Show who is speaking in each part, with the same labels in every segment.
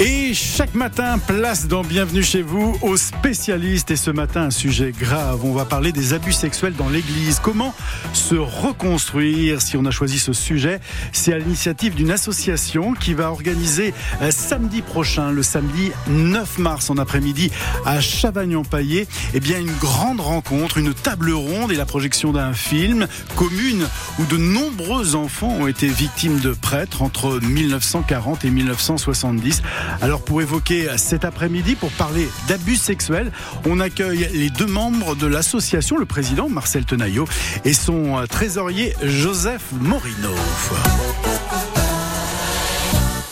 Speaker 1: E Chaque matin, place dans Bienvenue chez vous aux spécialistes. Et ce matin, un sujet grave. On va parler des abus sexuels dans l'église. Comment se reconstruire si on a choisi ce sujet? C'est à l'initiative d'une association qui va organiser euh, samedi prochain, le samedi 9 mars en après-midi à Chavagnon-Paillé, eh bien une grande rencontre, une table ronde et la projection d'un film commune où de nombreux enfants ont été victimes de prêtres entre 1940 et 1970. Alors pour évoquer cet après-midi, pour parler d'abus sexuels, on accueille les deux membres de l'association, le président Marcel Tenaillot et son trésorier Joseph Morino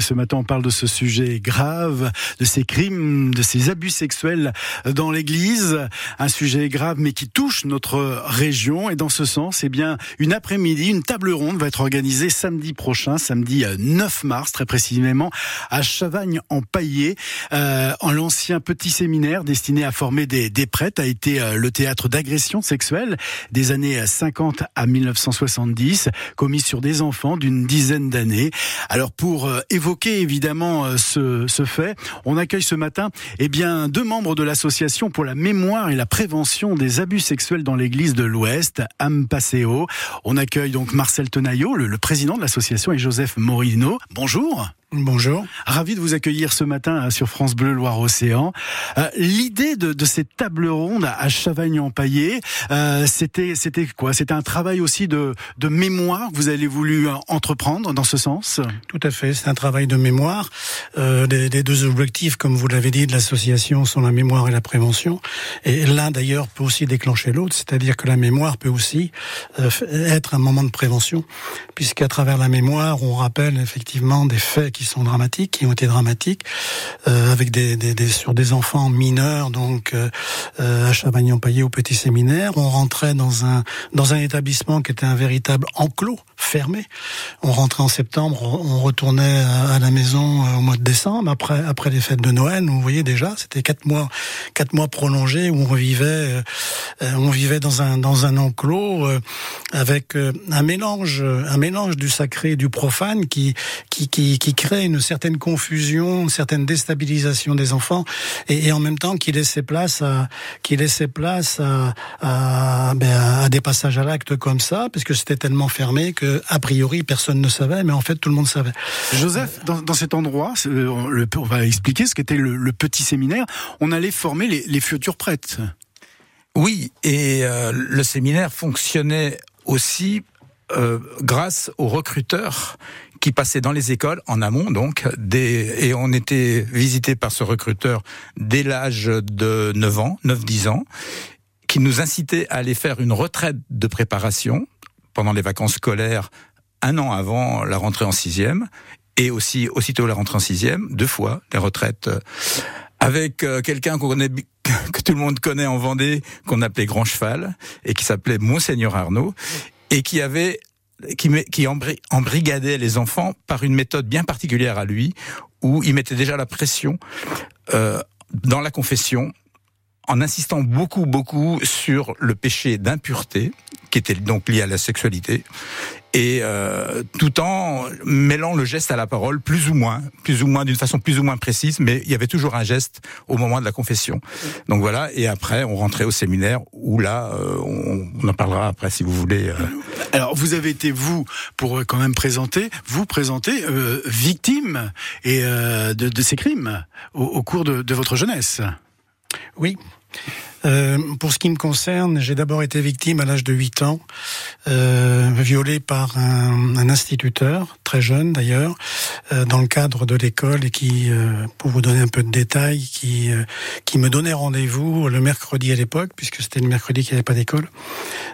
Speaker 1: ce matin, on parle de ce sujet grave, de ces crimes, de ces abus sexuels dans l'Église. Un sujet grave, mais qui touche notre région. Et dans ce sens, eh bien, une après-midi, une table ronde va être organisée samedi prochain, samedi 9 euh, mars, très précisément, à Chavagne en euh, en l'ancien petit séminaire destiné à former des, des prêtres, a été euh, le théâtre d'agressions sexuelles des années 50 à 1970, commis sur des enfants d'une dizaine d'années. Alors pour évoquer évidemment euh, ce, ce, fait. On accueille ce matin eh bien, deux membres de l'association pour la mémoire et la prévention des abus sexuels dans l'église de l'Ouest, Ampaseo. On accueille donc Marcel Tenaillot, le, le président de l'association, et Joseph Morino. Bonjour.
Speaker 2: Bonjour.
Speaker 1: Ravi de vous accueillir ce matin euh, sur France Bleu Loire-Océan. Euh, l'idée de, de, cette table ronde à Chavagne-en-Paillé, euh, c'était c'était quoi? C'était un travail aussi de, de mémoire que vous avez voulu entreprendre dans ce sens?
Speaker 2: Tout à fait, c'est un travail de mémoire. Euh, les, deux objectifs, comme vous l'avez dit, de l'association sont la mémoire et la prévention. Et l'un d'ailleurs peut aussi déclencher l'autre, c'est-à-dire que la mémoire peut aussi être un moment de prévention, puisqu'à travers la mémoire, on rappelle effectivement des faits qui sont dramatiques, qui ont été dramatiques, euh, avec des, des, des, sur des enfants mineurs, donc euh, euh à Chavagnon-Paillé au petit séminaire. On rentrait dans un dans un établissement qui était un véritable enclos fermé. On rentrait en septembre, on retournait à la maison euh, au mois de décembre après après les fêtes de Noël. Vous voyez déjà, c'était quatre mois quatre mois prolongés où on vivait euh, on vivait dans un dans un enclos avec un mélange un mélange du sacré et du profane qui qui qui, qui crée une certaine confusion, une certaine déstabilisation des enfants, et, en même temps qui laissait place à, qui laissait place à, à, ben, à des passages à l'acte comme ça, parce que c'était tellement fermé que a priori personne ne savait, mais en fait tout le monde savait.
Speaker 1: Joseph, dans, dans cet endroit, on va expliquer ce qu'était le, le, petit séminaire. On allait former les, les futurs prêtres.
Speaker 3: Oui, et euh, le séminaire fonctionnait aussi euh, grâce aux recruteurs qui passait dans les écoles en amont donc des, et on était visité par ce recruteur dès l'âge de 9 ans, 9-10 ans, qui nous incitait à aller faire une retraite de préparation pendant les vacances scolaires un an avant la rentrée en sixième et aussi aussitôt la rentrée en sixième, deux fois les retraites avec euh, quelqu'un que tout le monde connaît en Vendée, qu'on appelait Grand Cheval, et qui s'appelait Monseigneur Arnaud, et qui avait qui, qui embrigadait les enfants par une méthode bien particulière à lui, où il mettait déjà la pression euh, dans la confession, en insistant beaucoup, beaucoup sur le péché d'impureté, qui était donc lié à la sexualité, et euh, tout en mêlant le geste à la parole, plus ou moins, plus ou moins d'une façon plus ou moins précise, mais il y avait toujours un geste au moment de la confession. Donc voilà, et après on rentrait au séminaire où là, euh, on, en parlera après si vous voulez. Euh.
Speaker 1: Alors vous avez été vous pour quand même présenter, vous présenter euh, victime et de, de, ces crimes au, au cours de, de votre jeunesse.
Speaker 2: Oui. Euh, pour ce qui me concerne, j'ai d'abord été victime à l'âge de 8 ans, euh, violée par un, un, instituteur, très jeune d'ailleurs, euh, dans le cadre de l'école et qui, euh, pour vous donner un peu de détails, qui, euh, qui me donnait rendez-vous le mercredi à l'époque, puisque c'était le mercredi qu'il n'y avait pas d'école,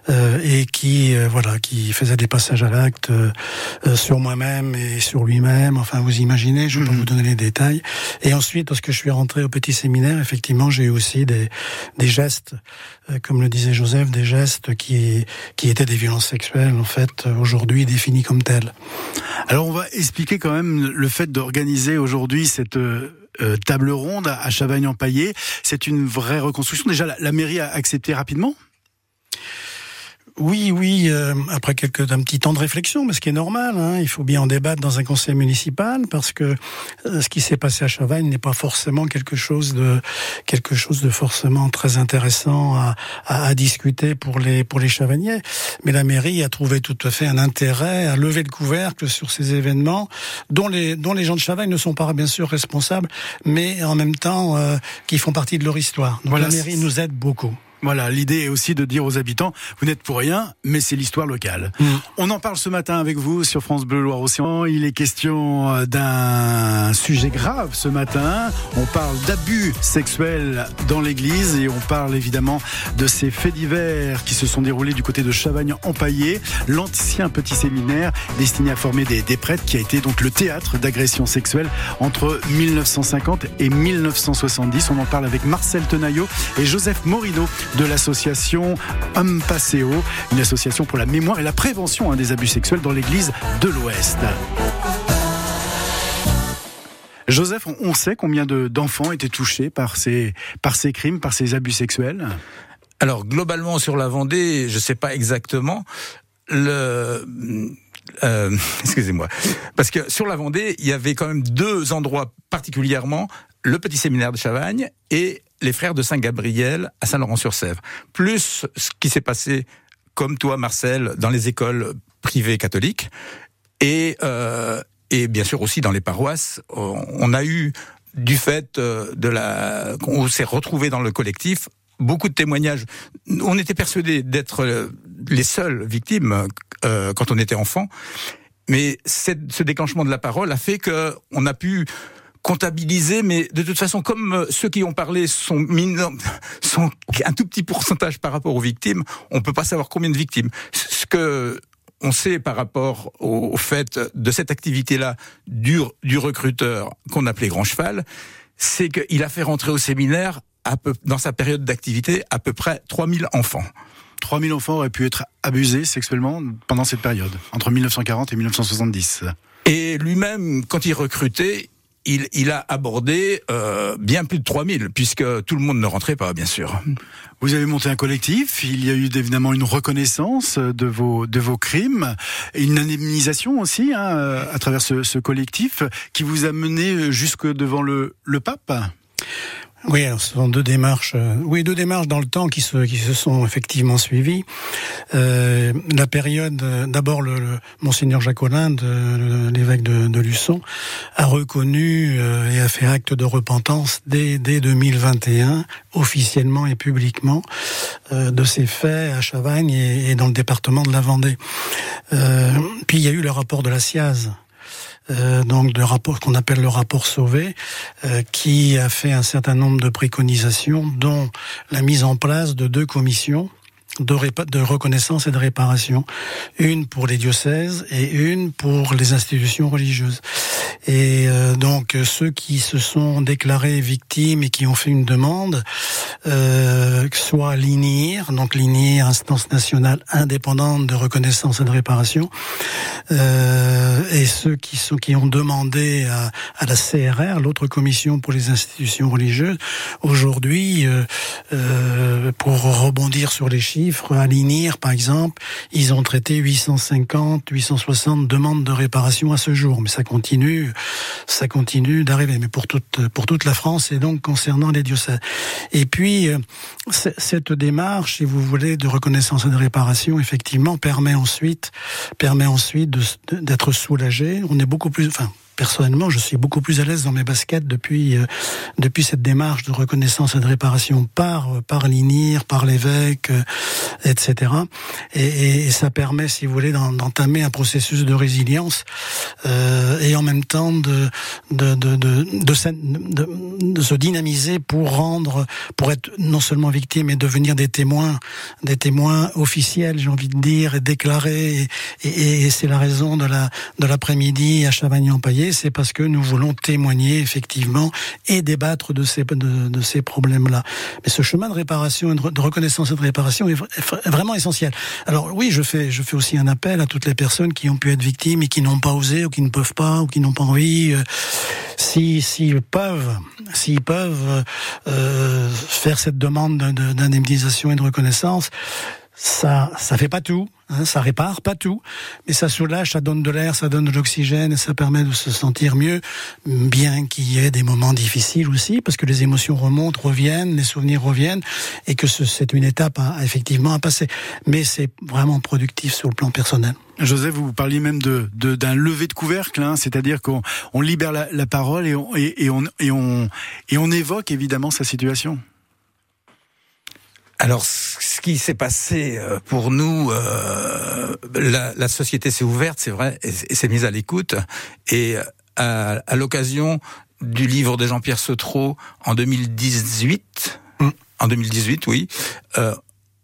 Speaker 2: euh, et qui, voilà, qui faisait des passages à l'acte sur moi-même et sur lui-même. Enfin, vous imaginez, je peux mmh. vous donner les détails. Et ensuite, lorsque je suis rentré au petit séminaire, effectivement, j'ai eu aussi des, des euh, comme le disait Joseph, des gestes qui, qui étaient des violences sexuelles, en fait, aujourd'hui définies comme telles.
Speaker 1: Alors on va expliquer quand même le fait d'organiser aujourd'hui cette euh, table ronde à Chavagne-en-Paillé. C'est une vraie reconstruction. Déjà, la mairie a accepté rapidement?
Speaker 2: Oui, oui, euh, après quelques un petit temps de réflexion, mais ce qui est normal, hein, il faut bien en débattre dans un conseil municipal parce que euh, ce qui s'est passé à Chavagne n'est pas forcément quelque chose de quelque chose de forcément très intéressant à, à, à, discuter pour les pour les Chavagnais. Mais la mairie a trouvé tout à fait un intérêt à lever le couvercle sur ces événements dont les dont les gens de Chavagne ne sont pas bien sûr responsables, mais en même temps euh, qui font partie de leur histoire. Donc la mairie nous aide beaucoup.
Speaker 1: Voilà, l'idée est aussi de dire aux habitants, vous n'êtes pour rien, mais c'est l'histoire locale. Mm. On en parle ce matin avec vous sur France Bleu Loire-Océan. Il est question euh, d'un sujet grave ce matin. On parle d'abus sexuels dans l'église et on parle évidemment de ces faits divers qui se sont déroulés du côté de Chavagne-Empaillé, l'ancien petit séminaire destiné à former des, des prêtres qui a été donc le théâtre d'agressions sexuelles entre 1950 et 1970. On en parle avec Marcel Tenaillot et Joseph Morino de l'association Homme Passeo, une association pour la mémoire et la prévention hein, des abus sexuels dans l'église de l'Ouest. Joseph, on sait combien d'enfants étaient touchés par ces, crimes, par ces abus sexuels?
Speaker 3: Alors, globalement, sur la Vendée, je ne sais pas exactement. Euh, excusez-moi, parce que sur la Vendée, il y avait quand même deux endroits particulièrement, le petit séminaire de Chavagne et les frères de Saint-Gabriel à Saint-Laurent-sur-Sèvre. Plus ce qui s'est passé, comme toi, Marcel, dans les écoles privées catholiques et euh, et bien sûr aussi dans les paroisses. On a eu du fait euh, de la qu'on s'est retrouvé dans le collectif beaucoup de témoignages. On était persuadés d'être euh, les seules victimes euh, quand on était enfant, mais ce déclenchement de la parole a fait que on a pu comptabiliser, mais de toute façon, comme euh, ceux qui ont parlé sont, sont un tout petit pourcentage par rapport aux victimes, on peut pas savoir combien de victimes. Ce que on sait par rapport au, fait de cette activité-là du, du recruteur qu'on appelait Grand Cheval, c'est qu'il a fait rentrer au séminaire, à peu, dans sa période d'activité, à peu près 3000 enfants.
Speaker 1: 3000 enfants auraient pu être abusés sexuellement pendant cette période, entre 1940 et 1970.
Speaker 3: Et lui-même, quand il recrutait, il, il, a abordé euh, bien plus de 3000, puisque tout le monde ne rentrait pas, bien sûr.
Speaker 1: Vous avez monté un collectif, il y a eu évidemment une reconnaissance de vos, de vos crimes, et une indemnisation aussi hein, à travers ce, ce collectif qui vous a mené jusque devant le, le pape
Speaker 2: oui, alors ce sont deux démarches. Euh, oui, deux démarches dans le temps qui se qui se sont effectivement suivies. Euh, la période, euh, d'abord le, le, monseigneur Jacolin, l'évêque de, de, Luçon, a reconnu euh, et a fait acte de repentance dès dès 2021, officiellement et publiquement, de ces faits à Chavagne et, et, dans le département de la Vendée. puis il y a eu le rapport de la SIAZ euh, donc de rapport qu'on appelle le rapport Sauvé, euh, qui a fait un certain nombre de préconisations, dont la mise en place de deux commissions de, reconnaissance et de réparation, une pour les diocèses et une pour les institutions religieuses. Et euh, donc ceux qui se sont déclarés victimes et qui ont fait une demande, euh, soit l'INIR, donc l'INIR, instance nationale indépendante de reconnaissance et de réparation, euh, et ceux qui sont qui ont demandé à, à la CRR, l'autre commission pour les institutions religieuses, aujourd'hui, euh, euh pour rebondir sur les chiffres à l'INIR, par exemple, ils ont traité 850, 860 demandes de réparation à ce jour. Mais ça continue, ça continue d'arriver. Mais pour toute, pour toute la France et donc concernant les diocèses. Et puis, euh, cette démarche, si vous voulez, de reconnaissance et de réparation, effectivement, permet ensuite, permet ensuite d'être soulagé. On est beaucoup plus, enfin, personnellement, je suis beaucoup plus à l'aise dans mes baskets depuis euh, depuis cette démarche de reconnaissance et de réparation par euh, par l'INIR, par l'évêque, euh, etc. Et, ça permet, si vous voulez, d'entamer un processus de résilience et en même temps de de de, de se dynamiser pour rendre, pour être non seulement victime, mais devenir des témoins, des témoins officiels, j'ai envie de dire, et déclarés. Et, c'est la raison de la de l'après-midi à C'est parce que nous voulons témoigner effectivement et débattre de ces, de, ces problèmes-là. Mais ce chemin de réparation, de reconnaissance et de réparation est vraiment essentiel. Alors oui, je fais, je fais aussi un appel à toutes les personnes qui ont pu être victimes et qui n'ont pas osé ou qui ne peuvent pas ou qui n'ont pas envie. Euh, si s'ils peuvent, peuvent euh, faire cette demande d'indemnisation et de reconnaissance, ça, ça fait pas tout, hein, ça répare pas tout, mais ça soulage, ça donne de l'air, ça donne de l'oxygène, ça permet de se sentir mieux, bien qu'il y ait des moments difficiles aussi, parce que les émotions remontent, reviennent, les souvenirs reviennent, et que c'est une étape effectivement à passer. Mais c'est vraiment productif sur le plan personnel.
Speaker 1: Joseph, vous parliez même d'un lever de couvercle, hein, c'est-à-dire qu'on on libère la, parole et on évoque évidemment sa situation.
Speaker 3: Alors, ce qui s'est passé euh, pour nous, euh, la, la, société s'est ouverte, c'est vrai, et, s'est mise à l'écoute. Et à, à l'occasion du livre de Jean-Pierre Sautreau en 2018, mm. en 2018, oui, euh,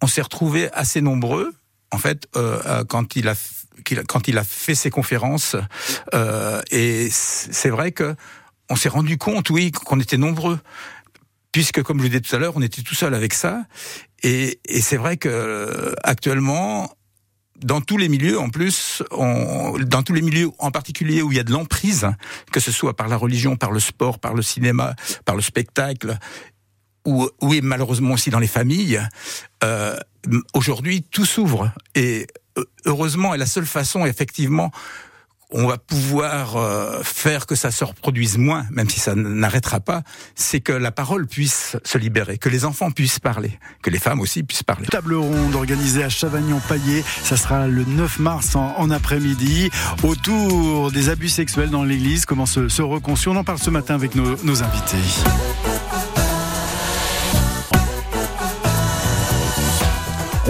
Speaker 3: on s'est retrouvés assez nombreux, en fait, euh, quand il a quand il a fait ses conférences. Euh, et c'est vrai que on s'est rendu compte, oui, qu'on était nombreux puisque comme je vous disais tout à l'heure, on était tout seul avec ça. Et, et c'est vrai que euh, actuellement, dans tous les milieux, en plus, on, dans tous les milieux, en particulier où il y a de l'emprise, que ce soit par la religion, par le sport, par le cinéma, par le spectacle, ou oui, malheureusement aussi dans les familles, euh, aujourd'hui tout s'ouvre. Et heureusement, et la seule façon, effectivement, on va pouvoir euh, faire que ça se reproduise moins, même si ça n'arrêtera pas, c'est que la parole puisse se libérer, que les enfants puissent parler, que les femmes aussi puissent parler.
Speaker 1: Table ronde organisée à Chavagnon-Paillé, ça sera le 9 mars en, après-midi, autour des abus sexuels dans l'église, comment se, se reconstruire. On en parle ce matin avec nos, nos invités.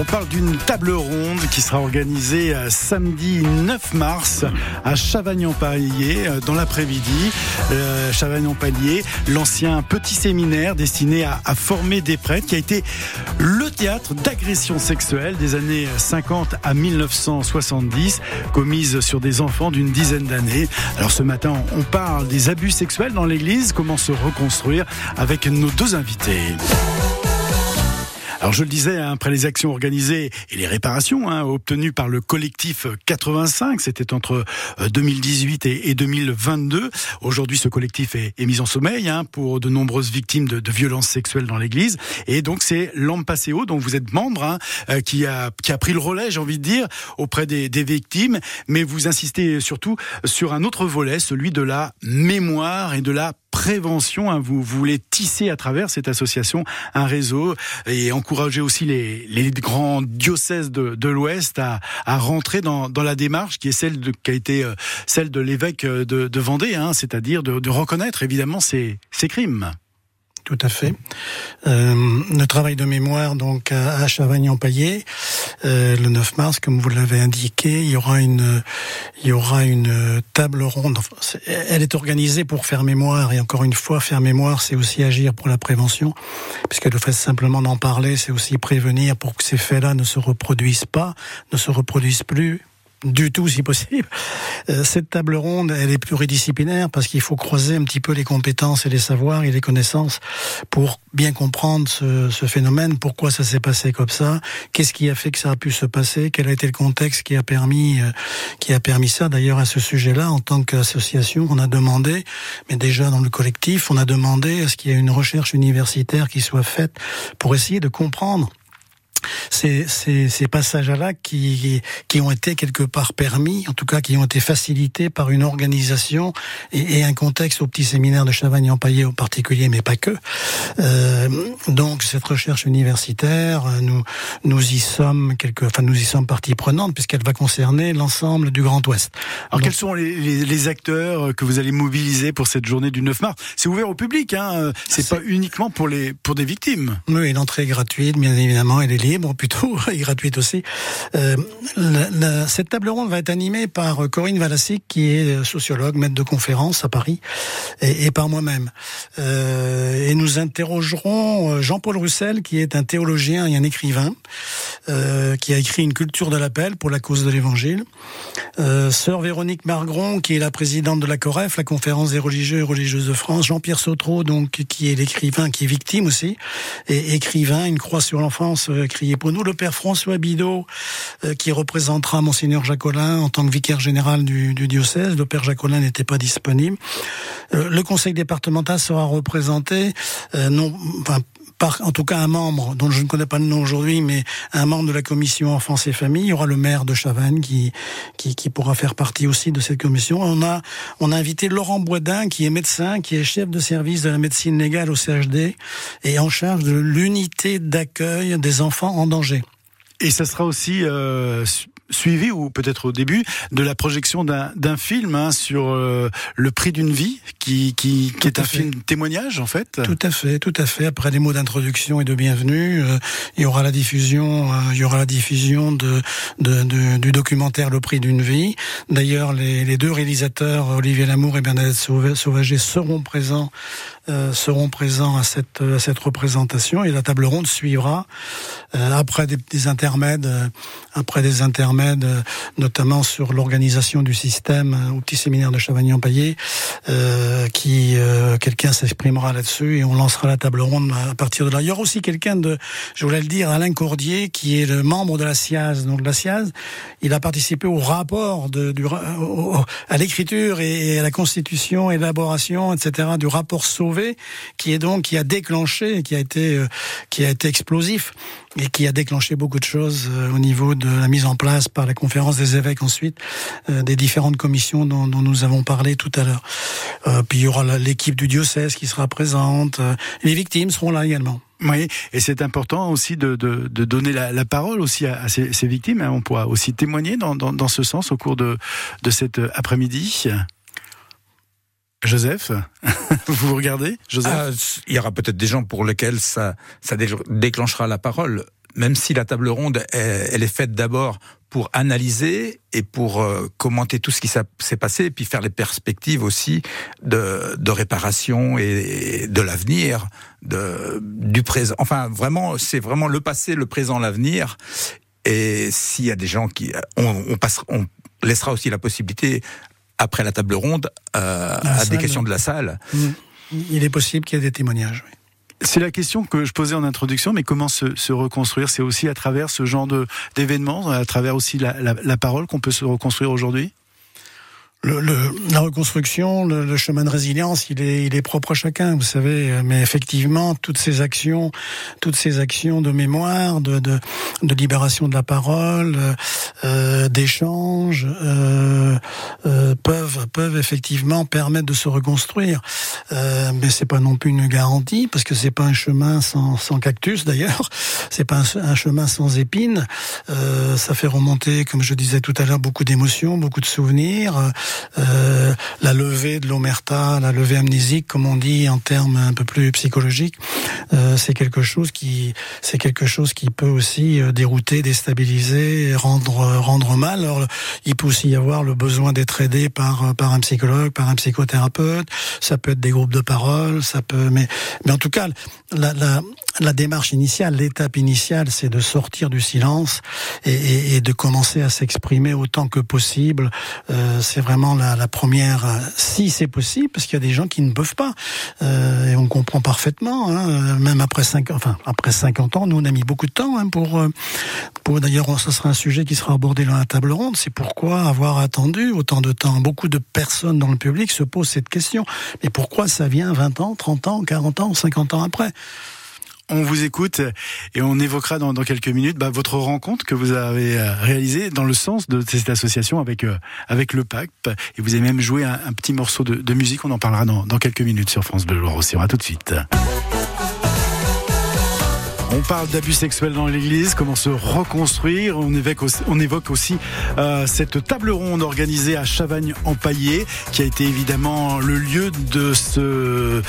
Speaker 1: On parle d'une table ronde qui sera organisée euh, samedi 9 mars à Chavagnon-Palier euh, dans l'après-midi. Euh, Chavagnon-Palier, l'ancien petit séminaire destiné à, former des prêtres qui a été le théâtre d'agressions sexuelles des années 50 à 1970 commises sur des enfants d'une dizaine d'années. Alors ce matin, on parle des abus sexuels dans l'église, comment se reconstruire avec nos deux invités. Alors je le disais, hein, après les actions organisées et les réparations hein, obtenues par le collectif 85, c'était entre 2018 euh, et, 2022. Aujourd'hui, ce collectif est, mis en sommeil hein, pour de nombreuses victimes de, violences sexuelles dans l'Église. Et donc c'est Lampaseo, dont vous êtes membre, euh, qui a qui a pris le relais, j'ai envie de dire, auprès des, des victimes. Mais vous insistez surtout sur un autre volet, celui de la mémoire et de la prévention. Hein, vous, voulez tisser à travers cette association un réseau et encourager aussi les, les grands diocèses de, de l'Ouest à, à, rentrer dans, dans, la démarche qui est celle de, qui a été euh, celle de l'évêque de, de Vendée, hein, c'est-à-dire de, de reconnaître évidemment ces, ces crimes.
Speaker 2: Tout à fait. Euh, le travail de mémoire donc à Chavagnon-Paillé, euh, le 9 mars, comme vous l'avez indiqué, il y aura une, il y aura une table ronde. elle est organisée pour faire mémoire et encore une fois, faire mémoire, c'est aussi agir pour la prévention, puisque le fait simplement d'en parler, c'est aussi prévenir pour que ces faits-là ne se reproduisent pas, ne se reproduisent plus, du tout si possible. Euh, cette table ronde, elle est pluridisciplinaire parce qu'il faut croiser un petit peu les compétences et les savoirs et les connaissances pour bien comprendre ce, ce phénomène, pourquoi ça s'est passé comme ça, qu'est-ce qui a fait que ça a pu se passer, quel a été le contexte qui a permis euh, qui a permis ça. D'ailleurs à ce sujet-là, en tant qu'association, on a demandé, mais déjà dans le collectif, on a demandé à ce qu'il y ait une recherche universitaire qui soit faite pour essayer de comprendre ces, ces, ces passages-là qui, qui ont été quelque part permis, en tout cas qui ont été facilités par une organisation et, et un contexte au petit séminaire de Chavagne-en-Paillé en particulier, mais pas que. Euh, donc cette recherche universitaire, nous nous y sommes quelque, enfin nous y sommes partie prenante puisqu'elle va concerner l'ensemble du Grand Ouest.
Speaker 1: Alors quels sont les, les, les, acteurs que vous allez mobiliser pour cette journée du 9 mars? C'est ouvert au public, hein C'est pas uniquement pour les pour des victimes.
Speaker 2: Oui, l'entrée est gratuite, bien évidemment, elle est libre plutôt et gratuite aussi. Euh, cette table ronde va être animée par Corinne Valassic, qui est sociologue, maître de conférence à Paris, et, par moi-même. Euh, et nous interrogerons euh, Jean-Paul Roussel, qui est un théologien et un écrivain, euh, qui a écrit une culture de l'appel pour la cause de l'Évangile. Euh, Sœur Véronique Margron, qui est la présidente de la COREF, la conférence des religieux et religieuses de France. Jean-Pierre Sautreau, donc, qui est l'écrivain, qui est victime aussi, et écrivain, une croix sur l'enfance, pour nous. Le père François Bidot, euh, qui représentera Monseigneur Jacolin en tant que vicaire général du, diocèse. Le père Jacolin n'était pas disponible. Euh, le conseil départemental sera représenté, euh, non, par, en tout cas, un membre dont je ne connais pas le nom aujourd'hui, mais un membre de la commission enfance et famille. Il y aura le maire de Chavannes qui, qui, qui pourra faire partie aussi de cette commission. On a, on a invité Laurent Boisdin, qui est médecin, qui est chef de service de la médecine légale au CHD et en charge de l'unité d'accueil des enfants en danger.
Speaker 1: Et ça sera aussi euh, suivi, ou peut-être au début, de la projection d'un film hein, sur euh, le prix d'une vie, qui, qui, qui est un film témoignage en fait.
Speaker 2: Tout à fait, tout à fait. Après les mots d'introduction et de bienvenue, euh, il y aura la diffusion, euh, il y aura la diffusion de, de, de du documentaire Le prix d'une vie. D'ailleurs, les, les, deux réalisateurs, Olivier Lamour et Bernadette Sauvager, seront présents seront présents à cette, à cette représentation et la table ronde suivra après des, des intermèdes, après des intermèdes euh, notamment sur l'organisation du système euh, au petit séminaire de Chavagny-en-Paillé, euh, qui quelqu'un s'exprimera là-dessus et on lancera la table ronde à partir de là. Il y aura aussi quelqu'un de, je voulais le dire, Alain Cordier, qui est le membre de la SIAZ. Donc la SIAZ, il a participé au rapport de, à l'écriture et à la constitution, élaboration, etc. du rapport Sauvé, qui est donc qui a déclenché, qui a été qui a été explosif et qui a déclenché beaucoup de choses euh, au niveau de la mise en place par la conférence des évêques ensuite euh, des différentes commissions dont, nous avons parlé tout à l'heure. Euh, puis il y aura l'équipe du diocèse qui sera présente. les victimes seront là également.
Speaker 1: Oui, et c'est important aussi de, donner la, parole aussi à, ces, victimes. Hein. On pourra aussi témoigner dans, ce sens au cours de cet après-midi. Joseph, vous regardez Joseph ah,
Speaker 3: Il y aura peut-être des gens pour lesquels ça, ça déclenchera la parole, même si la table ronde, elle, est faite d'abord pour analyser et pour euh, commenter tout ce qui s'est passé, et puis faire les perspectives aussi de, réparation et, de l'avenir, du présent. Enfin, vraiment, c'est vraiment le passé, le présent, l'avenir. Et s'il y a des gens qui, on, on, passera, on laissera aussi la possibilité après la table ronde euh, à des questions de la salle.
Speaker 2: Il est possible qu'il y ait des témoignages. Oui.
Speaker 1: C'est la question que je posais en introduction, mais comment se, se reconstruire? C'est aussi à travers ce genre d'événements, à travers aussi la, la, la parole qu'on peut se reconstruire aujourd'hui?
Speaker 2: Le, le, la reconstruction, le, le, chemin de résilience, il est, il est propre à chacun, vous savez. Mais effectivement, toutes ces actions, toutes ces actions de mémoire, de, de, de libération de la parole, euh, d'échange, euh, euh, peuvent, peuvent effectivement permettre de se reconstruire. Euh, mais c'est pas non plus une garantie, parce que c'est pas un chemin sans, sans cactus d'ailleurs. C'est pas un, un, chemin sans épines. Euh, ça fait remonter, comme je disais tout à l'heure, beaucoup d'émotions, beaucoup de souvenirs. Euh, la levée de l'omerta, la levée amnésique, comme on dit en termes un peu plus psychologiques, euh, c'est quelque chose qui c'est quelque chose qui peut aussi euh, dérouter, déstabiliser, rendre rendre mal. Alors, il peut aussi y avoir le besoin d'être aidé par par un psychologue, par un psychothérapeute. Ça peut être des groupes de parole, ça peut, mais mais en tout cas, la, la, la démarche initiale, l'étape initiale, c'est de sortir du silence et, et, et de commencer à s'exprimer autant que possible. Euh, c'est vraiment la, la première, euh, si c'est possible, parce qu'il y a des gens qui ne peuvent pas. Euh, et on comprend parfaitement, hein, même après 5, enfin après 50 ans, nous on a mis beaucoup de temps hein, pour, euh, pour d'ailleurs, ce sera un sujet qui sera abordé dans la table ronde. C'est pourquoi avoir attendu autant de temps. Beaucoup de personnes dans le public se posent cette question. Mais pourquoi ça vient 20 ans, 30 ans, 40 ans, 50 ans après?
Speaker 1: On vous écoute et on évoquera dans, dans quelques minutes bah, votre rencontre que vous avez euh, réalisée dans le sens de cette association avec euh, avec le pape et vous avez même joué un, petit morceau de, de, musique. On en parlera dans, dans quelques minutes sur France Bleu Loire. On va tout de suite. On parle d'abus sexuels dans l'Église, comment se reconstruire. On évoque aussi, euh, cette table ronde organisée à Chavagne-en-Paillé, qui a été évidemment le lieu de ce,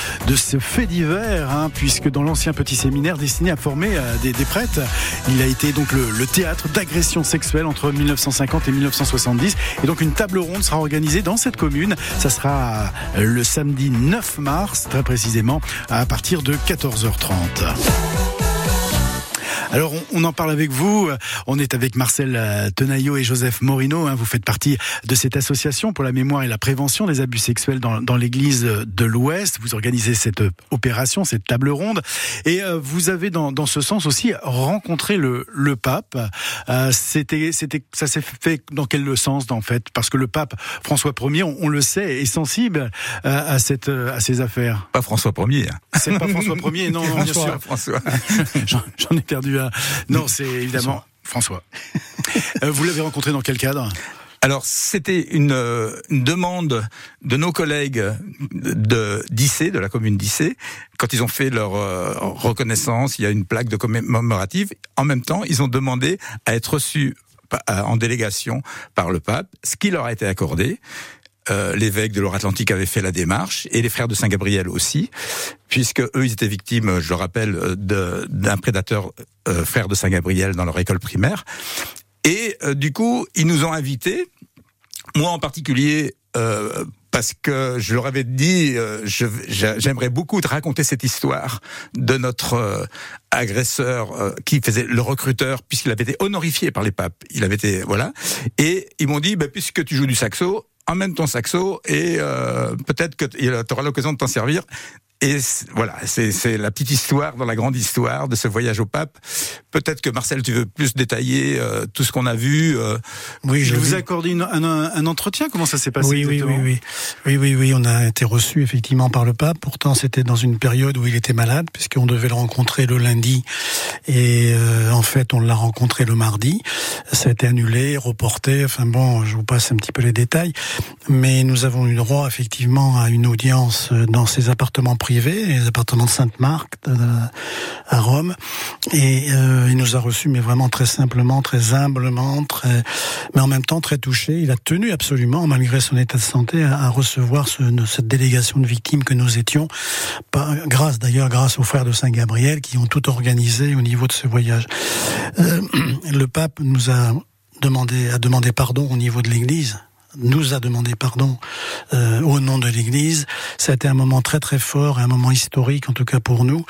Speaker 1: fait divers, hein, puisque dans l'ancien petit séminaire destiné à former euh, des, prêtres, il a été donc le, le théâtre d'agressions sexuelles entre 1950 et 1970. Et donc une table ronde sera organisée dans cette commune. Ça sera le samedi 9 mars, très précisément, à partir de 14h30. Alors on, en parle avec vous. On est avec Marcel euh, Tenaillot et Joseph Morino. Hein. Vous faites partie de cette association pour la mémoire et la prévention des abus sexuels dans, dans l'Église de l'Ouest. Vous organisez cette opération, cette table ronde, et euh, vous avez dans, dans ce sens aussi rencontré le, le pape. Euh, c'était, c'était, ça s'est fait dans quel sens en fait? Parce que le pape François Ier, on, le sait, est sensible à cette à ces affaires.
Speaker 3: Pas François Ier.
Speaker 1: C'est pas François Ier, non, non bien sûr.
Speaker 3: François.
Speaker 1: J'en ai perdu un. Non, c'est évidemment François. Euh, vous l'avez rencontré dans quel cadre?
Speaker 3: Alors, c'était une, demande de nos collègues de d'Issé, de la commune d'Issé, quand ils ont fait leur euh, reconnaissance, il y a une plaque de commémorative. En même temps, ils ont demandé à être reçus euh, en délégation par le pape, ce qui leur a été accordé. Euh, l'évêque de l'Or-Atlantique avait fait la démarche et les frères de Saint-Gabriel aussi, puisque eux ils étaient victimes, je le rappelle, d'un prédateur euh, frère de Saint-Gabriel dans leur école primaire. Et euh, du coup, ils nous ont invités, moi en particulier. parce que je leur avais dit, j'aimerais beaucoup te raconter cette histoire de notre agresseur qui faisait le recruteur, puisqu'il avait été honorifié par les papes. Il avait été voilà, et ils m'ont dit, bah, puisque tu joues du saxo, emmène ton saxo et euh, peut-être que tu auras l'occasion de t'en servir. Et voilà, c'est la petite histoire dans la grande histoire de ce voyage au pape. Peut-être que Marcel, tu veux plus détailler euh, tout ce qu'on a vu. Euh.
Speaker 1: Oui, je vous ai accordé un, un, entretien. Comment ça s'est passé
Speaker 2: oui, oui, oui, oui, oui, oui, oui. On a été reçu effectivement par le pape. Pourtant, c'était dans une période où il était malade, puisqu'on devait le rencontrer le lundi, et euh, en fait, on l'a rencontré le mardi. Ça a été annulé, reporté. Enfin bon, je vous passe un petit peu les détails, mais nous avons eu droit effectivement à une audience dans ses appartements privés les appartements de Sainte-Marc à Rome. Et euh, il nous a reçus, mais vraiment très simplement, très humblement, très, mais en même temps très touché. Il a tenu absolument, malgré son état de santé, à, recevoir ce, cette délégation de victimes que nous étions, grâce d'ailleurs, grâce aux frères de Saint-Gabriel qui ont tout organisé au niveau de ce voyage. Euh, le pape nous a demandé, a demandé pardon au niveau de l'Église nous a demandé pardon euh, au nom de l'Église. Ça a été un moment très très fort, un moment historique en tout cas pour nous.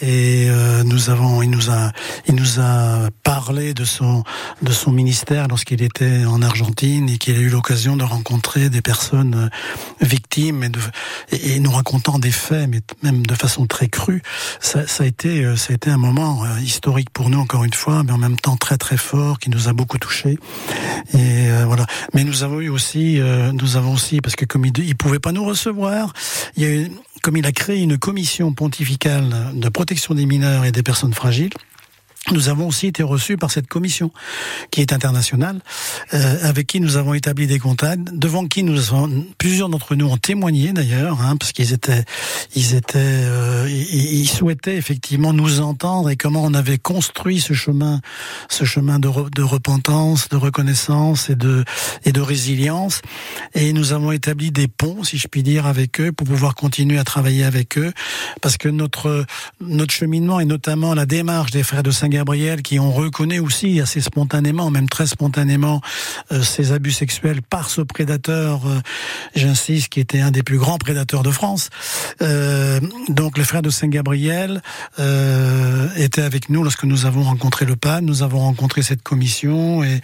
Speaker 2: Et euh, nous avons, il nous a, il nous a parlé de son de son ministère lorsqu'il était en Argentine et qu'il a eu l'occasion de rencontrer des personnes euh, victimes et, nous racontant des faits, mais même de façon très crue. Ça, a été, ça a été un moment historique pour nous encore une fois, mais en même temps très très fort qui nous a beaucoup touchés. Et voilà. Mais nous avons eu aussi euh, nous avons aussi, parce que comme il ne pouvait pas nous recevoir, il y a comme il a créé une commission pontificale de protection des mineurs et des personnes fragiles, nous avons aussi été reçus par cette commission qui est internationale, euh, avec qui nous avons établi des contacts, devant qui nous avons, plusieurs d'entre nous ont témoigné d'ailleurs, hein, parce qu'ils étaient, ils étaient, euh, ils, souhaitaient effectivement nous entendre et comment on avait construit ce chemin, ce chemin de, de repentance, de reconnaissance et de et de résilience. Et nous avons établi des ponts, si je puis dire, avec eux pour pouvoir continuer à travailler avec eux, parce que notre notre cheminement et notamment la démarche des frères de Saint Gabriel, qui ont reconnu aussi assez spontanément, même très spontanément, euh, ces abus sexuels par ce prédateur, euh, j'insiste, qui était un des plus grands prédateurs de France. Euh, donc les frères de Saint-Gabriel étaient avec nous lorsque nous avons rencontré le pape, nous avons rencontré cette commission et,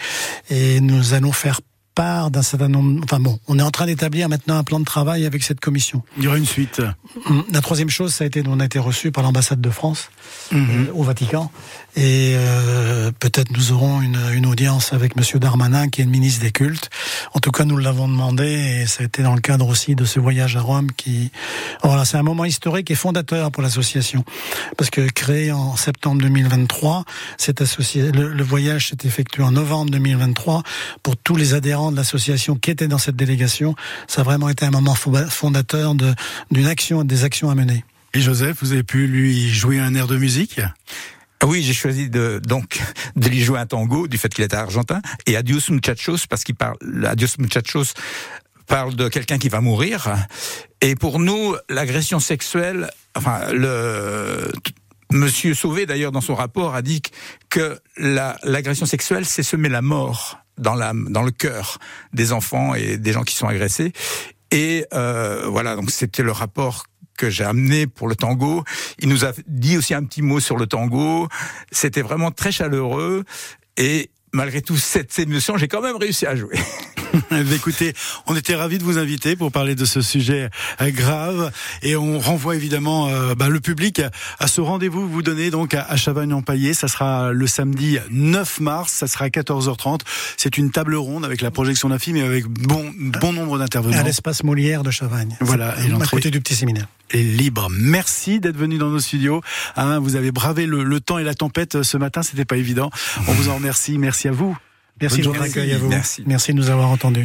Speaker 2: et nous allons faire part d'un certain nombre. Enfin bon, on est en train d'établir maintenant un plan de travail avec cette commission.
Speaker 1: Il y aura une suite.
Speaker 2: La troisième chose, ça a été, on a été reçu par l'ambassade de France mhm. au Vatican et euh, peut-être nous aurons une, une, audience avec Monsieur Darmanin, qui est le ministre des Cultes. En tout cas, nous l'avons demandé, et ça a été dans le cadre aussi de ce voyage à Rome. Qui, voilà, c'est un moment historique et fondateur pour l'association, parce que créé en septembre 2023, cette associé, le, voyage s'est effectué en novembre 2023 pour tous les adhérents de l'association qui étaient dans cette délégation. Ça a vraiment été un moment fondateur d'une action, des actions à mener.
Speaker 1: Et Joseph, vous avez pu lui jouer un air de musique?
Speaker 3: Oui, j'ai choisi de donc de lui jouer un tango du fait qu'il était argentin et Adios Muchachos parce qu'il parle Adios Muchachos parle de quelqu'un qui va mourir et pour nous l'agression sexuelle enfin le Monsieur Sauvé, d'ailleurs, dans son rapport, a dit que l'agression sexuelle, c'est semer la mort dans, la, dans le cœur des enfants et des gens qui sont agressés. Et euh, voilà, donc c'était le rapport que j'ai amené pour le tango. Il nous a dit aussi un petit mot sur le tango. C'était vraiment très chaleureux et malgré tout cette émotion, j'ai quand même réussi à jouer.
Speaker 1: Écoutez, on était ravis de vous inviter pour parler de ce sujet euh, grave et on renvoie évidemment euh, bah, le public à ce rendez-vous que vous donnez donc à Chavagne-en-Paillé. Ça sera le samedi 9 mars, ça sera à 14h30. C'est une table ronde avec la projection d'un film et avec bon, bon nombre d'intervenants.
Speaker 2: À l'espace Molière de Chavagne.
Speaker 1: Voilà,
Speaker 2: et à côté du petit séminaire.
Speaker 1: Et libre. Merci d'être venu dans nos studios. Hein, vous avez bravé le, le, temps et la tempête ce matin, c'était pas évident. On vous en remercie. Merci à vous.
Speaker 2: Merci de votre accueil à vous. Merci. Merci de nous avoir entendus.